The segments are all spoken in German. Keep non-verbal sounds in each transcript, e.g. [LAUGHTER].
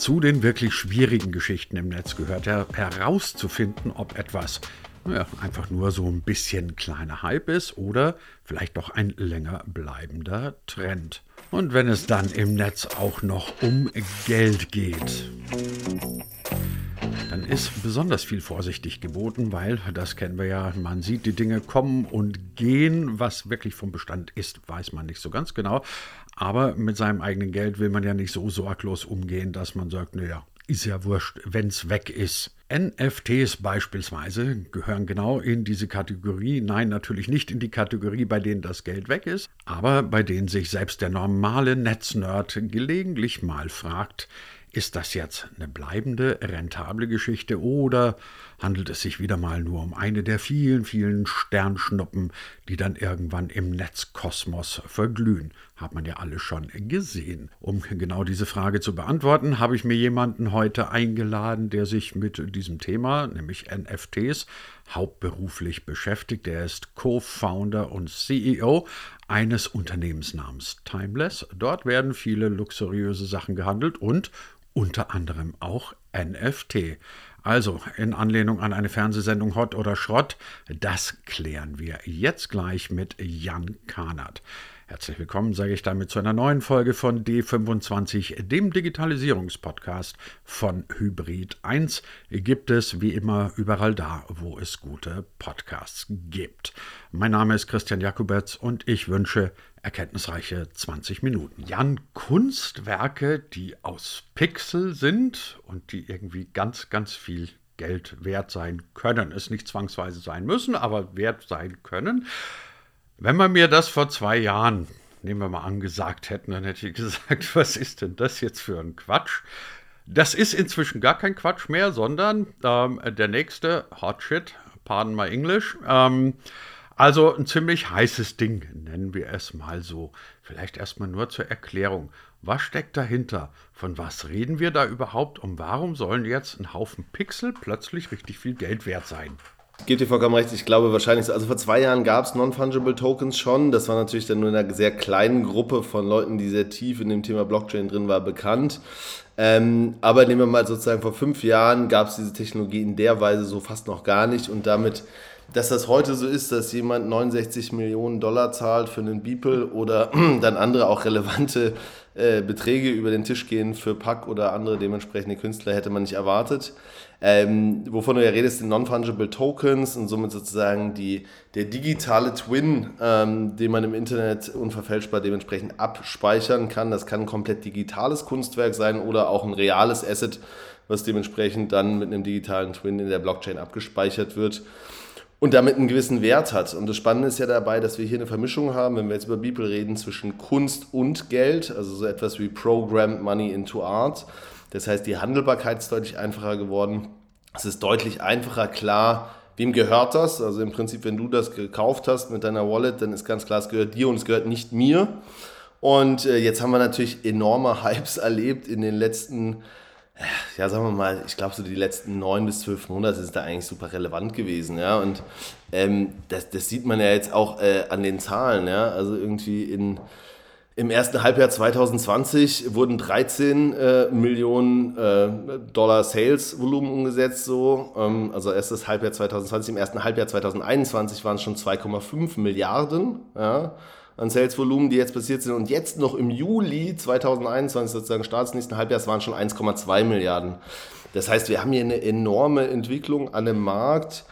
Zu den wirklich schwierigen Geschichten im Netz gehört herauszufinden, ob etwas ja, einfach nur so ein bisschen kleiner Hype ist oder vielleicht doch ein länger bleibender Trend. Und wenn es dann im Netz auch noch um Geld geht dann ist besonders viel vorsichtig geboten, weil, das kennen wir ja, man sieht die Dinge kommen und gehen. Was wirklich vom Bestand ist, weiß man nicht so ganz genau. Aber mit seinem eigenen Geld will man ja nicht so sorglos umgehen, dass man sagt, naja, ist ja wurscht, wenn es weg ist. NFTs beispielsweise gehören genau in diese Kategorie. Nein, natürlich nicht in die Kategorie, bei denen das Geld weg ist, aber bei denen sich selbst der normale Netznerd gelegentlich mal fragt, ist das jetzt eine bleibende, rentable Geschichte oder handelt es sich wieder mal nur um eine der vielen, vielen Sternschnuppen, die dann irgendwann im Netzkosmos verglühen? Hat man ja alle schon gesehen. Um genau diese Frage zu beantworten, habe ich mir jemanden heute eingeladen, der sich mit diesem Thema, nämlich NFTs, hauptberuflich beschäftigt. Er ist Co-Founder und CEO eines Unternehmens namens Timeless. Dort werden viele luxuriöse Sachen gehandelt und unter anderem auch NFT. Also in Anlehnung an eine Fernsehsendung Hot oder Schrott, das klären wir jetzt gleich mit Jan Kahnert. Herzlich willkommen, sage ich damit zu einer neuen Folge von D25, dem Digitalisierungspodcast von Hybrid 1. Gibt es wie immer überall da, wo es gute Podcasts gibt. Mein Name ist Christian Jakubetz und ich wünsche erkenntnisreiche 20 Minuten. Jan, Kunstwerke, die aus Pixel sind und die irgendwie ganz, ganz viel Geld wert sein können. Es nicht zwangsweise sein müssen, aber wert sein können. Wenn man mir das vor zwei Jahren, nehmen wir mal an, gesagt hätten, dann hätte ich gesagt, [LAUGHS] was ist denn das jetzt für ein Quatsch? Das ist inzwischen gar kein Quatsch mehr, sondern ähm, der nächste Hot Shit, pardon my English, ähm, also ein ziemlich heißes Ding, nennen wir es mal so. Vielleicht erstmal nur zur Erklärung. Was steckt dahinter? Von was reden wir da überhaupt? Und warum sollen jetzt ein Haufen Pixel plötzlich richtig viel Geld wert sein? Gebe dir vollkommen recht, ich glaube wahrscheinlich, also vor zwei Jahren gab es Non-Fungible Tokens schon. Das war natürlich dann nur in einer sehr kleinen Gruppe von Leuten, die sehr tief in dem Thema Blockchain drin war, bekannt. Ähm, aber nehmen wir mal sozusagen vor fünf Jahren gab es diese Technologie in der Weise so fast noch gar nicht und damit dass das heute so ist, dass jemand 69 Millionen Dollar zahlt für einen Beeple oder [CLEARS THROAT] dann andere auch relevante äh, Beträge über den Tisch gehen für Pack oder andere dementsprechende Künstler, hätte man nicht erwartet. Ähm, wovon du ja redest, sind Non-Fungible Tokens und somit sozusagen die, der digitale Twin, ähm, den man im Internet unverfälschbar dementsprechend abspeichern kann. Das kann ein komplett digitales Kunstwerk sein oder auch ein reales Asset, was dementsprechend dann mit einem digitalen Twin in der Blockchain abgespeichert wird und damit einen gewissen Wert hat. Und das Spannende ist ja dabei, dass wir hier eine Vermischung haben, wenn wir jetzt über Beeple reden, zwischen Kunst und Geld, also so etwas wie Programmed Money into Art. Das heißt, die Handelbarkeit ist deutlich einfacher geworden. Es ist deutlich einfacher klar, wem gehört das. Also im Prinzip, wenn du das gekauft hast mit deiner Wallet, dann ist ganz klar, es gehört dir und es gehört nicht mir. Und äh, jetzt haben wir natürlich enorme [LAUGHS] Hypes erlebt in den letzten Jahren ja, sagen wir mal, ich glaube, so die letzten neun bis zwölf Monate ist da eigentlich super relevant gewesen, ja. Und ähm, das, das sieht man ja jetzt auch äh, an den Zahlen, ja. Also irgendwie in, im ersten Halbjahr 2020 wurden 13 äh, Millionen äh, Dollar Sales-Volumen umgesetzt, so. Ähm, also erstes Halbjahr 2020, im ersten Halbjahr 2021 waren es schon 2,5 Milliarden, ja an Sales-Volumen, die jetzt passiert sind. Und jetzt noch im Juli 2021, sozusagen Start nächsten Halbjahres, waren schon 1,2 Milliarden. Das heißt, wir haben hier eine enorme Entwicklung an dem Markt,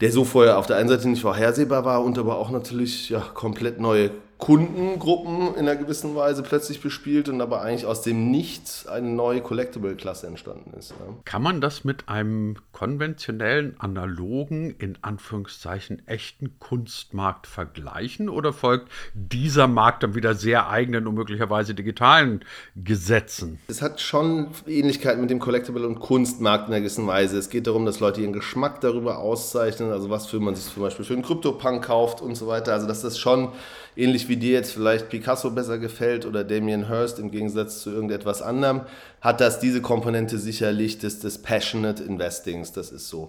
der so vorher auf der einen Seite nicht vorhersehbar war und aber auch natürlich ja, komplett neue Kundengruppen in einer gewissen Weise plötzlich bespielt und aber eigentlich aus dem Nichts eine neue Collectible-Klasse entstanden ist. Ja. Kann man das mit einem konventionellen, analogen, in Anführungszeichen echten Kunstmarkt vergleichen oder folgt dieser Markt dann wieder sehr eigenen und möglicherweise digitalen Gesetzen? Es hat schon Ähnlichkeit mit dem Collectible- und Kunstmarkt in einer gewissen Weise. Es geht darum, dass Leute ihren Geschmack darüber auszeichnen, also was für man sich zum Beispiel für einen Krypto-Punk kauft und so weiter. Also dass das schon ähnlich wie dir jetzt vielleicht Picasso besser gefällt oder Damien Hirst im Gegensatz zu irgendetwas anderem, hat das diese Komponente sicherlich des, des Passionate Investings. Das ist so.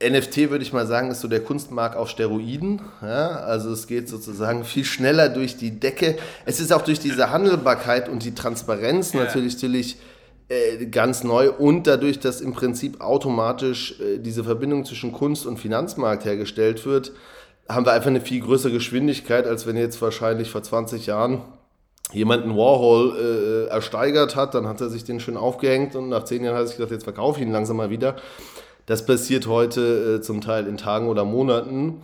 NFT würde ich mal sagen, ist so der Kunstmarkt auf Steroiden. Ja, also es geht sozusagen viel schneller durch die Decke. Es ist auch durch diese Handelbarkeit und die Transparenz ja. natürlich, natürlich äh, ganz neu und dadurch, dass im Prinzip automatisch äh, diese Verbindung zwischen Kunst und Finanzmarkt hergestellt wird, haben wir einfach eine viel größere Geschwindigkeit, als wenn jetzt wahrscheinlich vor 20 Jahren jemand einen Warhol äh, ersteigert hat, dann hat er sich den schön aufgehängt und nach zehn Jahren hat er sich gedacht, jetzt verkaufe ich ihn langsam mal wieder. Das passiert heute äh, zum Teil in Tagen oder Monaten.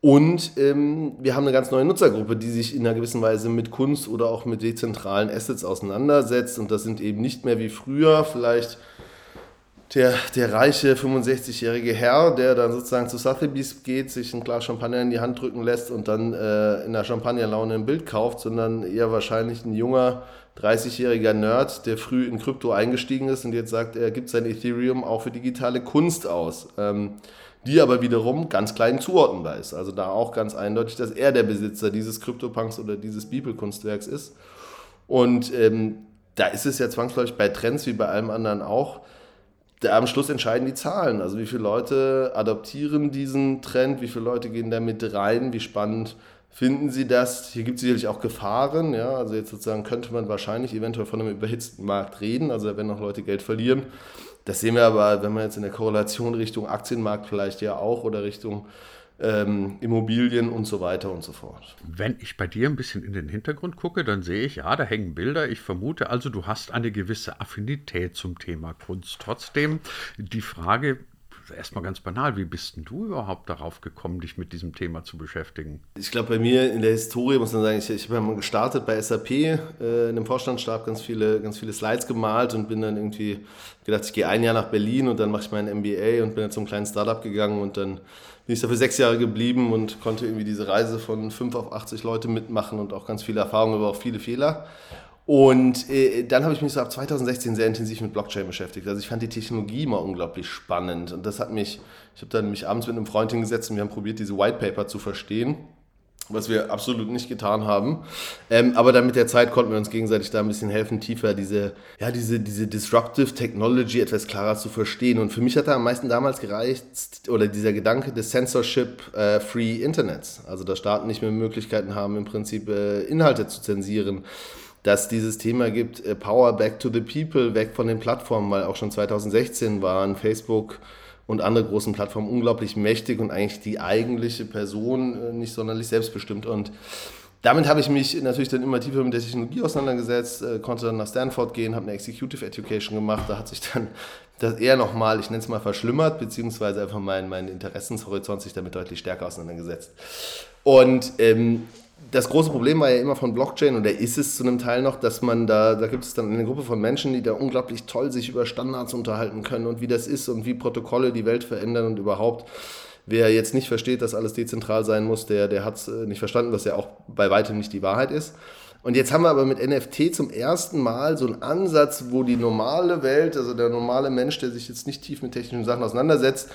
Und ähm, wir haben eine ganz neue Nutzergruppe, die sich in einer gewissen Weise mit Kunst oder auch mit dezentralen Assets auseinandersetzt. Und das sind eben nicht mehr wie früher vielleicht der, der reiche 65-jährige Herr, der dann sozusagen zu Sotheby's geht, sich ein Glas Champagner in die Hand drücken lässt und dann äh, in der Champagnerlaune ein Bild kauft, sondern eher wahrscheinlich ein junger 30-jähriger Nerd, der früh in Krypto eingestiegen ist und jetzt sagt, er gibt sein Ethereum auch für digitale Kunst aus. Ähm, die aber wiederum ganz klein zuordnenbar ist. Also da auch ganz eindeutig, dass er der Besitzer dieses CryptoPunks oder dieses Beeple-Kunstwerks ist. Und ähm, da ist es ja zwangsläufig bei Trends wie bei allem anderen auch, da am Schluss entscheiden die Zahlen. Also wie viele Leute adoptieren diesen Trend, wie viele Leute gehen da mit rein, wie spannend finden sie das. Hier gibt es sicherlich auch Gefahren. Ja? Also jetzt sozusagen könnte man wahrscheinlich eventuell von einem überhitzten Markt reden. Also da werden auch Leute Geld verlieren. Das sehen wir aber, wenn man jetzt in der Korrelation Richtung Aktienmarkt vielleicht ja auch oder Richtung ähm, Immobilien und so weiter und so fort. Wenn ich bei dir ein bisschen in den Hintergrund gucke, dann sehe ich, ja, da hängen Bilder. Ich vermute also, du hast eine gewisse Affinität zum Thema Kunst. Trotzdem die Frage, erstmal ganz banal, wie bist denn du überhaupt darauf gekommen, dich mit diesem Thema zu beschäftigen? Ich glaube, bei mir in der Historie muss man sagen, ich, ich habe mal gestartet bei SAP, äh, in dem Vorstandsstab ganz viele, ganz viele Slides gemalt und bin dann irgendwie gedacht, ich gehe ein Jahr nach Berlin und dann mache ich mein MBA und bin dann zum kleinen Startup gegangen und dann bin ich dafür sechs Jahre geblieben und konnte irgendwie diese Reise von 5 auf 80 Leute mitmachen und auch ganz viele Erfahrungen, aber auch viele Fehler. Und äh, dann habe ich mich so ab 2016 sehr intensiv mit Blockchain beschäftigt. Also ich fand die Technologie immer unglaublich spannend. Und das hat mich, ich habe dann mich abends mit einem Freund hingesetzt und wir haben probiert, diese White Paper zu verstehen, was wir absolut nicht getan haben. Ähm, aber dann mit der Zeit konnten wir uns gegenseitig da ein bisschen helfen, tiefer diese, ja, diese, diese Disruptive Technology etwas klarer zu verstehen. Und für mich hat da am meisten damals gereicht, oder dieser Gedanke des Censorship-Free äh, Internets. Also dass Staaten nicht mehr Möglichkeiten haben, im Prinzip äh, Inhalte zu zensieren dass dieses Thema gibt, äh, Power back to the people, weg von den Plattformen, weil auch schon 2016 waren Facebook und andere großen Plattformen unglaublich mächtig und eigentlich die eigentliche Person äh, nicht sonderlich selbstbestimmt. Und damit habe ich mich natürlich dann immer tiefer mit der Technologie auseinandergesetzt, äh, konnte dann nach Stanford gehen, habe eine Executive Education gemacht. Da hat sich dann [LAUGHS] das eher nochmal, ich nenne es mal verschlimmert, beziehungsweise einfach mein, mein Interessenshorizont sich damit deutlich stärker auseinandergesetzt. Und ähm, das große Problem war ja immer von Blockchain oder ist es zu einem Teil noch, dass man da, da gibt es dann eine Gruppe von Menschen, die da unglaublich toll sich über Standards unterhalten können und wie das ist und wie Protokolle die Welt verändern und überhaupt. Wer jetzt nicht versteht, dass alles dezentral sein muss, der, der hat es äh, nicht verstanden, was ja auch bei weitem nicht die Wahrheit ist. Und jetzt haben wir aber mit NFT zum ersten Mal so einen Ansatz, wo die normale Welt, also der normale Mensch, der sich jetzt nicht tief mit technischen Sachen auseinandersetzt,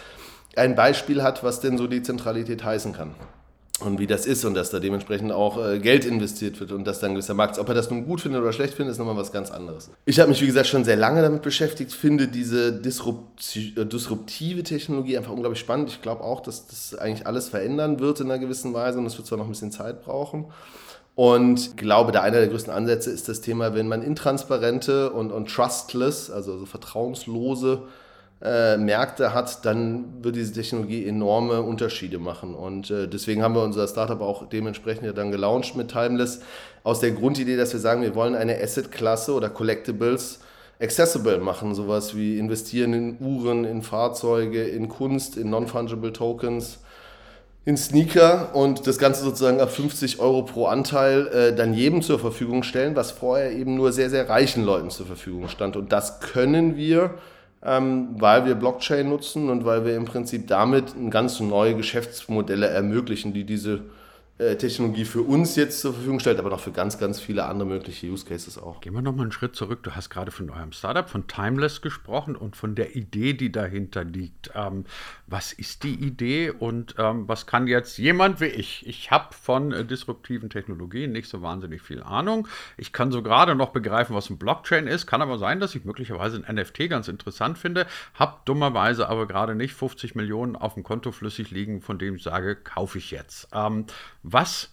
ein Beispiel hat, was denn so Dezentralität heißen kann und wie das ist und dass da dementsprechend auch äh, Geld investiert wird und dass dann ein gewisser Markt ist. Ob er das nun gut findet oder schlecht findet, ist nochmal was ganz anderes. Ich habe mich, wie gesagt, schon sehr lange damit beschäftigt, finde diese disrupti äh, disruptive Technologie einfach unglaublich spannend. Ich glaube auch, dass das eigentlich alles verändern wird in einer gewissen Weise und es wird zwar noch ein bisschen Zeit brauchen. Und glaube, da einer der größten Ansätze ist das Thema, wenn man intransparente und, und trustless, also, also vertrauenslose äh, Märkte hat, dann wird diese Technologie enorme Unterschiede machen. Und äh, deswegen haben wir unser Startup auch dementsprechend ja dann gelauncht mit Timeless aus der Grundidee, dass wir sagen, wir wollen eine Asset-Klasse oder Collectibles accessible machen, sowas wie investieren in Uhren, in Fahrzeuge, in Kunst, in non-fungible Tokens, in Sneaker und das Ganze sozusagen ab 50 Euro pro Anteil äh, dann jedem zur Verfügung stellen, was vorher eben nur sehr, sehr reichen Leuten zur Verfügung stand. Und das können wir ähm, weil wir Blockchain nutzen und weil wir im Prinzip damit ganz neue Geschäftsmodelle ermöglichen, die diese Technologie für uns jetzt zur Verfügung stellt, aber noch für ganz, ganz viele andere mögliche Use Cases auch. Gehen wir nochmal einen Schritt zurück. Du hast gerade von eurem Startup, von Timeless gesprochen und von der Idee, die dahinter liegt. Ähm, was ist die Idee und ähm, was kann jetzt jemand wie ich? Ich habe von äh, disruptiven Technologien nicht so wahnsinnig viel Ahnung. Ich kann so gerade noch begreifen, was ein Blockchain ist. Kann aber sein, dass ich möglicherweise ein NFT ganz interessant finde. Habe dummerweise aber gerade nicht 50 Millionen auf dem Konto flüssig liegen, von dem ich sage, kaufe ich jetzt. Ähm, was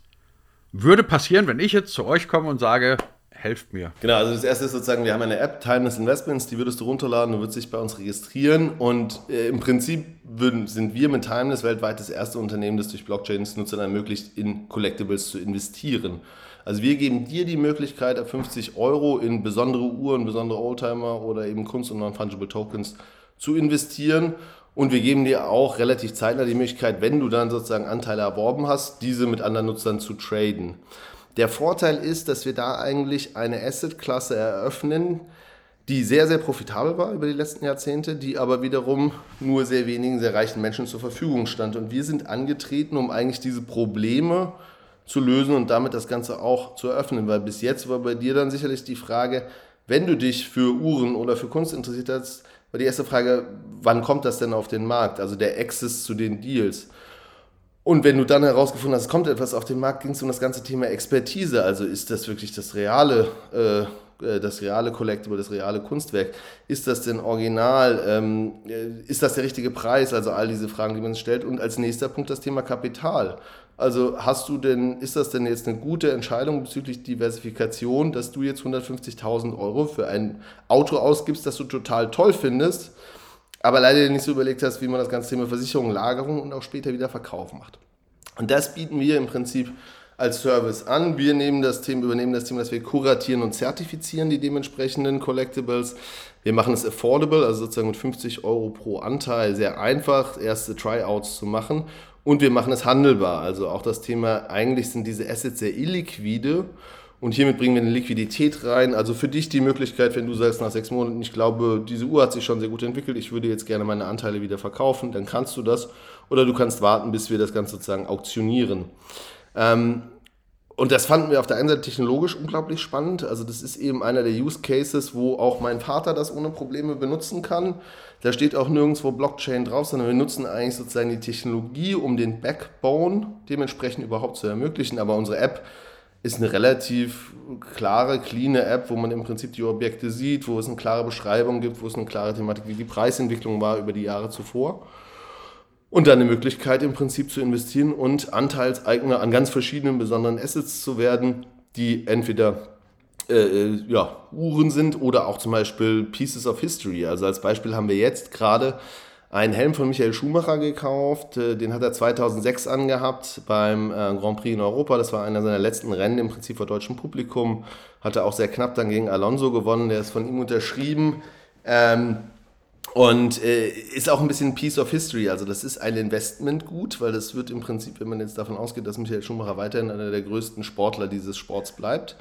würde passieren, wenn ich jetzt zu euch komme und sage, Helft mir. Genau, also das erste ist sozusagen, wir haben eine App, Timeless Investments, die würdest du runterladen, du würdest dich bei uns registrieren und äh, im Prinzip würden, sind wir mit Timeless weltweit das erste Unternehmen, das durch Blockchains Nutzern ermöglicht, in Collectibles zu investieren. Also wir geben dir die Möglichkeit, ab 50 Euro in besondere Uhren, besondere Oldtimer oder eben Kunst- und Non-Fungible Tokens zu investieren. Und wir geben dir auch relativ zeitnah die Möglichkeit, wenn du dann sozusagen Anteile erworben hast, diese mit anderen Nutzern zu traden. Der Vorteil ist, dass wir da eigentlich eine Asset-Klasse eröffnen, die sehr, sehr profitabel war über die letzten Jahrzehnte, die aber wiederum nur sehr wenigen, sehr reichen Menschen zur Verfügung stand. Und wir sind angetreten, um eigentlich diese Probleme zu lösen und damit das Ganze auch zu eröffnen. Weil bis jetzt war bei dir dann sicherlich die Frage, wenn du dich für Uhren oder für Kunst interessiert hast, war die erste Frage, wann kommt das denn auf den Markt? Also der Access zu den Deals. Und wenn du dann herausgefunden hast, kommt etwas auf den Markt, ging es um das ganze Thema Expertise. Also ist das wirklich das reale, äh das reale Collectible, das reale Kunstwerk? Ist das denn original? Ähm, äh, ist das der richtige Preis? Also all diese Fragen, die man stellt. Und als nächster Punkt das Thema Kapital. Also hast du denn, ist das denn jetzt eine gute Entscheidung bezüglich Diversifikation, dass du jetzt 150.000 Euro für ein Auto ausgibst, das du total toll findest, aber leider nicht so überlegt hast, wie man das ganze Thema Versicherung, Lagerung und auch später wieder Verkauf macht. Und das bieten wir im Prinzip als Service an. Wir nehmen das Thema, übernehmen das Thema, dass wir kuratieren und zertifizieren die dementsprechenden Collectibles. Wir machen es affordable, also sozusagen mit 50 Euro pro Anteil, sehr einfach, erste Tryouts zu machen und wir machen es handelbar. Also auch das Thema, eigentlich sind diese Assets sehr illiquide. Und hiermit bringen wir eine Liquidität rein. Also für dich die Möglichkeit, wenn du sagst nach sechs Monaten, ich glaube, diese Uhr hat sich schon sehr gut entwickelt, ich würde jetzt gerne meine Anteile wieder verkaufen, dann kannst du das. Oder du kannst warten, bis wir das Ganze sozusagen auktionieren. Ähm, und das fanden wir auf der einen Seite technologisch unglaublich spannend. Also das ist eben einer der Use Cases, wo auch mein Vater das ohne Probleme benutzen kann. Da steht auch nirgendwo Blockchain drauf, sondern wir nutzen eigentlich sozusagen die Technologie, um den Backbone dementsprechend überhaupt zu ermöglichen. Aber unsere App ist eine relativ klare, cleane App, wo man im Prinzip die Objekte sieht, wo es eine klare Beschreibung gibt, wo es eine klare Thematik, wie die Preisentwicklung war über die Jahre zuvor. Und dann eine Möglichkeit im Prinzip zu investieren und Anteilseigner an ganz verschiedenen besonderen Assets zu werden, die entweder äh, äh, ja, Uhren sind oder auch zum Beispiel Pieces of History. Also als Beispiel haben wir jetzt gerade einen Helm von Michael Schumacher gekauft. Äh, den hat er 2006 angehabt beim äh, Grand Prix in Europa. Das war einer seiner letzten Rennen im Prinzip vor deutschem Publikum. Hat er auch sehr knapp dann gegen Alonso gewonnen. Der ist von ihm unterschrieben. Ähm, und äh, ist auch ein bisschen Piece of History. Also das ist ein Investmentgut, weil das wird im Prinzip, wenn man jetzt davon ausgeht, dass Michael Schumacher weiterhin einer der größten Sportler dieses Sports bleibt,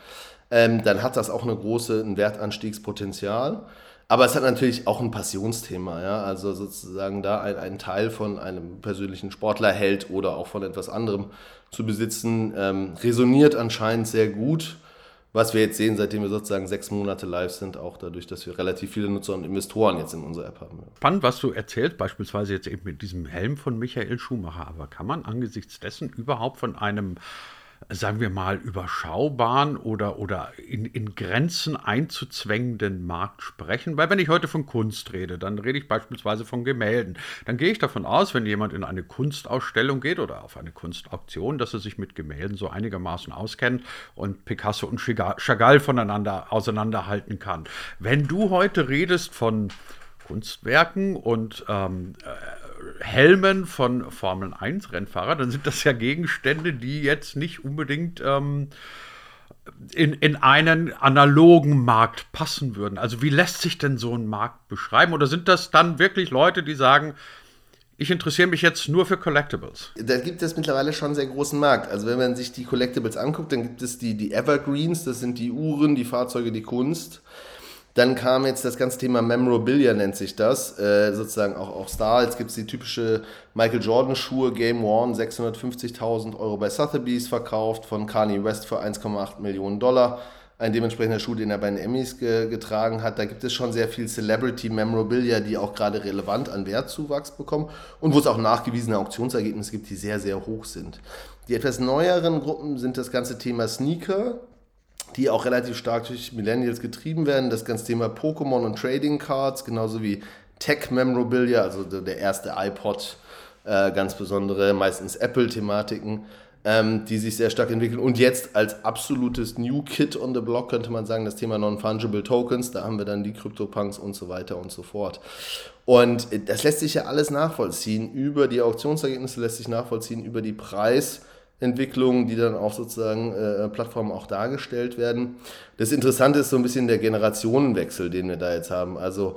ähm, dann hat das auch eine große, ein Wertanstiegspotenzial. Aber es hat natürlich auch ein Passionsthema, ja. Also sozusagen da ein, ein Teil von einem persönlichen Sportler hält oder auch von etwas anderem zu besitzen, ähm, resoniert anscheinend sehr gut was wir jetzt sehen, seitdem wir sozusagen sechs Monate live sind, auch dadurch, dass wir relativ viele Nutzer und Investoren jetzt in unserer App haben. Spannend, was du erzählst, beispielsweise jetzt eben mit diesem Helm von Michael Schumacher. Aber kann man angesichts dessen überhaupt von einem sagen wir mal, überschaubaren oder, oder in, in Grenzen einzuzwängenden Markt sprechen. Weil wenn ich heute von Kunst rede, dann rede ich beispielsweise von Gemälden. Dann gehe ich davon aus, wenn jemand in eine Kunstausstellung geht oder auf eine Kunstauktion, dass er sich mit Gemälden so einigermaßen auskennt und Picasso und Chagall voneinander auseinanderhalten kann. Wenn du heute redest von Kunstwerken und ähm, äh, Helmen von Formel 1 Rennfahrer, dann sind das ja Gegenstände, die jetzt nicht unbedingt ähm, in, in einen analogen Markt passen würden. Also wie lässt sich denn so ein Markt beschreiben? Oder sind das dann wirklich Leute, die sagen, ich interessiere mich jetzt nur für Collectibles. Da gibt es mittlerweile schon einen sehr großen Markt. Also wenn man sich die Collectibles anguckt, dann gibt es die, die Evergreens, das sind die Uhren, die Fahrzeuge, die Kunst. Dann kam jetzt das ganze Thema Memorabilia, nennt sich das, äh, sozusagen auch, auch Star. Jetzt gibt es die typische Michael Jordan-Schuhe, Game One, 650.000 Euro bei Sotheby's verkauft, von Kanye West für 1,8 Millionen Dollar. Ein dementsprechender Schuh, den er bei den Emmys ge getragen hat. Da gibt es schon sehr viel Celebrity-Memorabilia, die auch gerade relevant an Wertzuwachs bekommen und wo es auch nachgewiesene Auktionsergebnisse gibt, die sehr, sehr hoch sind. Die etwas neueren Gruppen sind das ganze Thema Sneaker, die auch relativ stark durch Millennials getrieben werden. Das ganze Thema Pokémon und Trading Cards, genauso wie Tech Memorabilia, also der erste iPod, äh, ganz besondere, meistens Apple-Thematiken. ähm, die sich sehr stark entwickeln. Und jetzt als absolutes New Kid on the Block könnte man sagen, das Thema Non-Fungible Tokens, da haben wir dann die CryptoPunks und so weiter und so fort. Und das lässt sich ja alles nachvollziehen. Über die Auktionsergebnisse lässt sich nachvollziehen, über die Preisentwicklungen, die dann auf sozusagen äh, Plattformen auch dargestellt werden. Das Interessante ist so ein bisschen der Generationenwechsel, den wir da jetzt haben. Also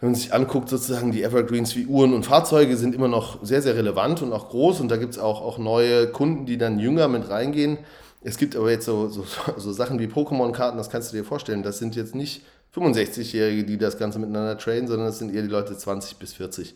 wenn man sich anguckt, sozusagen die Evergreens wie Uhren und Fahrzeuge sind immer noch sehr, sehr relevant und auch groß und da gibt es auch, auch neue Kunden, die dann jünger mit reingehen. Es gibt aber jetzt so, so, [LAUGHS] so Sachen wie Pokémon-Karten, das kannst du dir vorstellen, das sind jetzt nicht 65-Jährige, die das Ganze miteinander traden, sondern das sind eher die Leute 20 bis 40.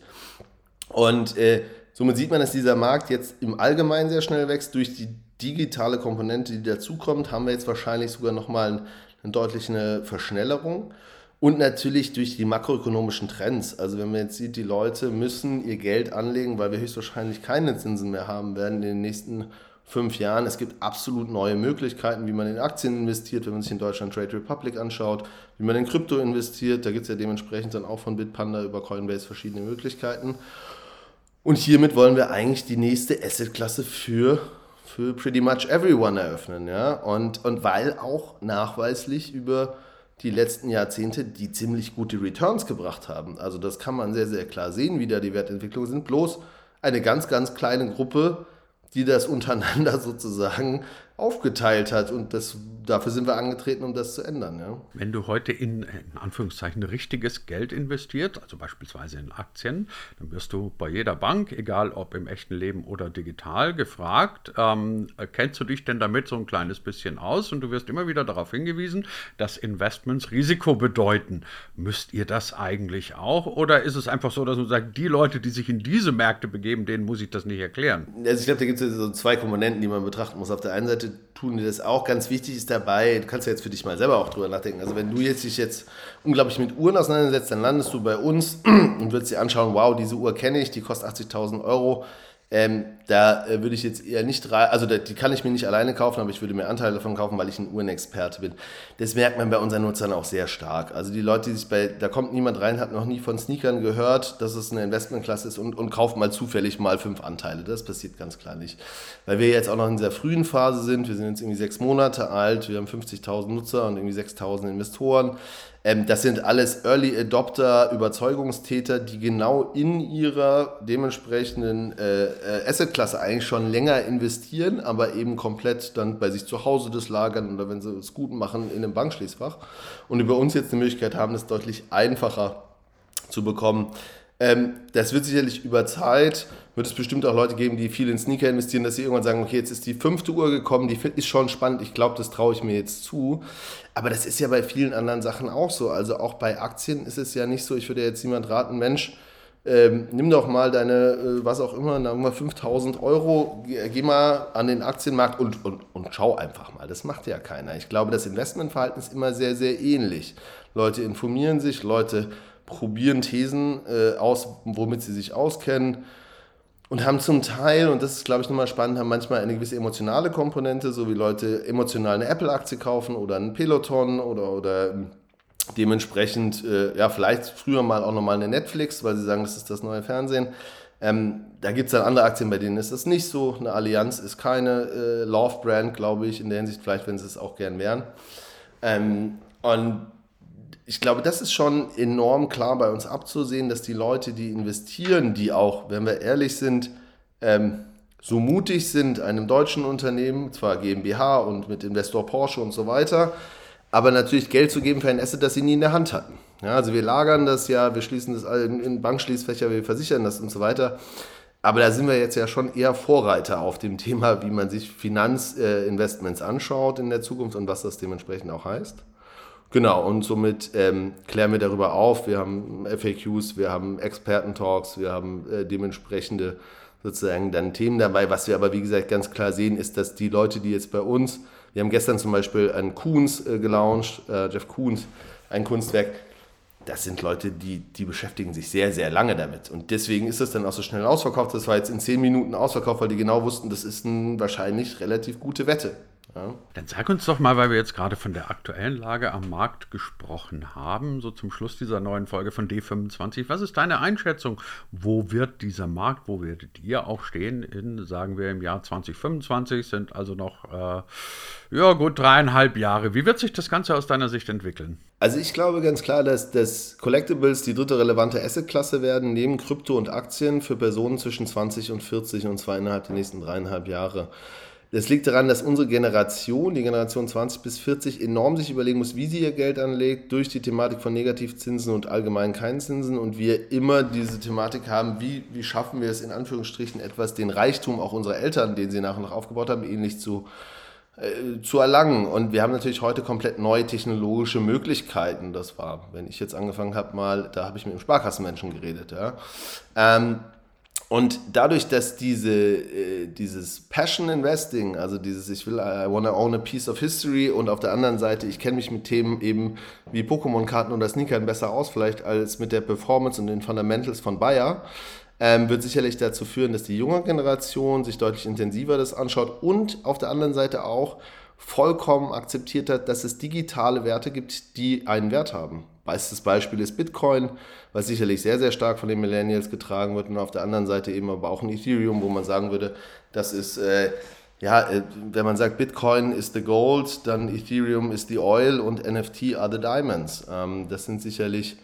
Und äh, somit sieht man, dass dieser Markt jetzt im Allgemeinen sehr schnell wächst. Durch die digitale Komponente, die dazukommt, haben wir jetzt wahrscheinlich sogar nochmal eine, deutliche Verschnellerung. Und natürlich durch die makroökonomischen Trends. Also wenn man jetzt sieht, die Leute müssen ihr Geld anlegen, weil wir höchstwahrscheinlich keine Zinsen mehr haben werden in den nächsten fünf Jahren. Es gibt absolut neue Möglichkeiten, wie man in Aktien investiert, wenn man sich in Deutschland Trade Republic anschaut, wie man in Krypto investiert. Da gibt es ja dementsprechend dann auch von Bitpanda über Coinbase verschiedene Möglichkeiten. Und hiermit wollen wir eigentlich die nächste Assetklasse für, für pretty much everyone eröffnen. Ja? Und, und weil auch nachweislich über die letzten Jahrzehnte, die ziemlich gute Returns gebracht haben. Also das kann man sehr, sehr klar sehen, wie da die Wertentwicklungen sind. Bloß eine ganz, ganz kleine Gruppe, die das [LAUGHS] untereinander sozusagen aufgeteilt hat. Und das, dafür sind wir angetreten, um das zu ändern. Ja. Wenn du heute in, in Anführungszeichen richtiges Geld investiert, also beispielsweise in Aktien, dann wirst du bei jeder Bank, egal ob im echten Leben oder digital, gefragt, ähm, kennst du dich denn damit so ein kleines bisschen aus? Und du wirst immer wieder darauf hingewiesen, dass Investments Risiko bedeuten. Müsst ihr das eigentlich auch? Oder ist es einfach so, dass man sagt, die Leute, die sich in diese Märkte begeben, denen muss ich das nicht erklären? Also ich glaube, da gibt es so zwei Komponenten, die man betrachten muss. Auf der einen Seite Leute tun die das auch. Ganz wichtig ist dabei, du kannst ja jetzt für dich mal selber auch drüber nachdenken. Also wenn du jetzt dich jetzt unglaublich mit Uhren auseinandersetzt, dann landest du bei uns [CLEARS THROAT] und würdest dir anschauen, wow, diese Uhr kenne ich, die kostet 80.000 Euro. Ähm, da äh, würde ich jetzt eher nicht rein, also da, die kann ich mir nicht alleine kaufen, aber ich würde mir Anteile davon kaufen, weil ich ein Uhrenexperte bin. Das merkt man bei unseren Nutzern auch sehr stark. Also die Leute, die sich bei, da kommt niemand rein, hat noch nie von Sneakern gehört, dass es eine Investmentklasse ist und, und kauft mal zufällig mal fünf Anteile. Das passiert ganz klar nicht. Weil wir jetzt auch noch in dieser frühen Phase sind, wir sind jetzt irgendwie sechs Monate alt, wir haben 50.000 Nutzer und irgendwie 6.000 Investoren. Ähm, das sind alles Early Adopter, Überzeugungstäter, die genau in ihrer dementsprechenden äh, äh, Assetklasse eigentlich schon länger investieren, aber eben komplett dann bei sich zu Hause das lagern oder wenn sie es gut machen in einem Bankschließfach. Und über uns jetzt die Möglichkeit haben, das deutlich einfacher zu bekommen. Ähm, das wird sicherlich über Zeit wird es bestimmt auch Leute geben, die viel in Sneaker investieren, dass sie irgendwann sagen, okay, jetzt ist die fünfte Uhr gekommen, die ist schon spannend, ich glaube, das traue ich mir jetzt zu. Aber das ist ja bei vielen anderen Sachen auch so. Also auch bei Aktien ist es ja nicht so, ich würde jetzt jemand raten, Mensch, ähm, nimm doch mal deine, äh, was auch immer, sagen wir 5000 Euro, geh, geh, mal an den Aktienmarkt und, und, und schau einfach mal. Das macht ja keiner. Ich glaube, das Investmentverhalten ist immer sehr, sehr ähnlich. Leute informieren sich, Leute probieren Thesen äh, aus, womit sie sich auskennen und haben zum Teil, und das ist, glaube ich, nochmal spannend, haben manchmal eine gewisse emotionale Komponente, so wie Leute emotional eine Apple-Aktie kaufen oder einen Peloton oder, oder dementsprechend, äh, ja, vielleicht früher mal auch nochmal eine Netflix, weil sie sagen, das ist das neue Fernsehen. Ähm, da gibt es dann andere Aktien, bei denen ist das nicht so. Eine Allianz ist keine äh, Love-Brand, glaube ich, in der Hinsicht, vielleicht, wenn sie es auch gern wären. Ähm, und ich glaube, das ist schon enorm klar bei uns abzusehen, dass die Leute, die investieren, die auch, wenn wir ehrlich sind, ähm, so mutig sind, einem deutschen Unternehmen, zwar GmbH und mit Investor Porsche und so weiter, aber natürlich Geld zu geben für ein Asset, das sie nie in der Hand hatten. Ja, also wir lagern das ja, wir schließen das in Bankschließfächer, wir versichern das und so weiter. Aber da sind wir jetzt ja schon eher Vorreiter auf dem [LAUGHS] Thema, wie man sich Finanzinvestments anschaut in der Zukunft und was das dementsprechend auch heißt. Genau, und somit ähm, klären wir darüber auf. Wir haben FAQs, wir haben Experten-Talks, wir haben äh, dementsprechende sozusagen dann Themen dabei. Was wir aber, wie gesagt, ganz klar sehen, ist, dass die Leute, die jetzt bei uns, wir haben gestern zum Beispiel einen Koons äh, gelauncht, äh, Jeff Koons, ein Kunstwerk, das sind Leute, die, die beschäftigen sich sehr, sehr lange damit. Und deswegen ist das dann auch so schnell ausverkauft. Das war jetzt in zehn Minuten ausverkauft, weil die genau wussten, das ist eine wahrscheinlich relativ gute Wette. Ja. Dann sag uns doch mal, weil wir jetzt gerade von der aktuellen Lage am Markt gesprochen haben, so zum Schluss dieser neuen Folge von D25, was ist deine Einschätzung? Wo wird dieser Markt, wo werdet ihr auch stehen in, sagen wir, im Jahr 2025, sind also noch, äh, ja gut, dreieinhalb Jahre. Wie wird sich das Ganze aus deiner Sicht entwickeln? Also ich glaube ganz klar, dass, dass Collectibles die dritte relevante Assetklasse werden, neben Krypto und Aktien für Personen zwischen 20 und 40 und zwar innerhalb der nächsten dreieinhalb Jahre. Das liegt daran, dass unsere Generation, die Generation 20 bis 40, enorm sich überlegen muss, wie sie ihr Geld anlegt, durch die Thematik von Negativzinsen und allgemein keinen Zinsen. Und wir immer diese Thematik haben, wie, wie schaffen wir es in Anführungsstrichen etwas, den Reichtum auch unserer Eltern, den sie nach und nach aufgebaut haben, ähnlich zu, äh, zu erlangen. Und wir haben natürlich heute komplett neue technologische Möglichkeiten. Das war, wenn ich jetzt angefangen habe, mal, da habe ich mit dem Sparkassenmenschen geredet. Ja. Ähm, und dadurch, dass diese, äh, dieses Passion Investing, also dieses ich will, I wanna own a piece of history und auf der anderen Seite, ich kenne mich mit Themen eben wie Pokémon-Karten oder Sneakern besser aus, vielleicht als mit der Performance und den Fundamentals von Bayer, ähm, wird sicherlich dazu führen, dass die junge Generation sich deutlich intensiver das anschaut und auf der anderen Seite auch vollkommen akzeptiert hat, dass es digitale Werte gibt, die einen Wert haben. Bestes Beispiel ist Bitcoin, was sicherlich sehr, sehr stark von den Millennials getragen wird und auf der anderen Seite eben aber auch ein Ethereum, wo man sagen würde, das ist, äh, ja, äh, wenn man sagt, Bitcoin ist the gold, dann Ethereum ist the oil und NFT are the diamonds. Ähm, das sind sicherlich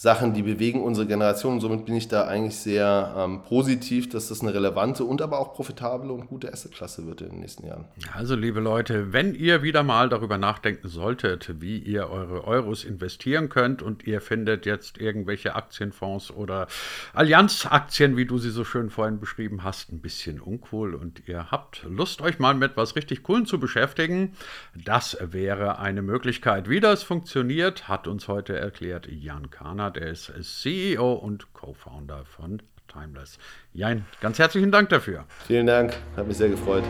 Sachen, die bewegen unsere Generation. Und somit bin ich da eigentlich sehr ähm, positiv, dass das eine relevante und aber auch profitable und gute Assetklasse wird in den nächsten Jahren. Also, liebe Leute, wenn ihr wieder mal darüber nachdenken solltet, wie ihr eure Euros investieren könnt und ihr findet jetzt irgendwelche Aktienfonds oder Allianzaktien, wie du sie so schön vorhin beschrieben hast, ein bisschen uncool und ihr habt Lust, euch mal mit was richtig Coolen zu beschäftigen, das wäre eine Möglichkeit. Wie das funktioniert, hat uns heute erklärt Jan Kahner Bernhard. Er ist CEO und Co-Founder von Timeless. Jan, ganz herzlichen Dank dafür. Vielen Dank, hat mich sehr gefreut.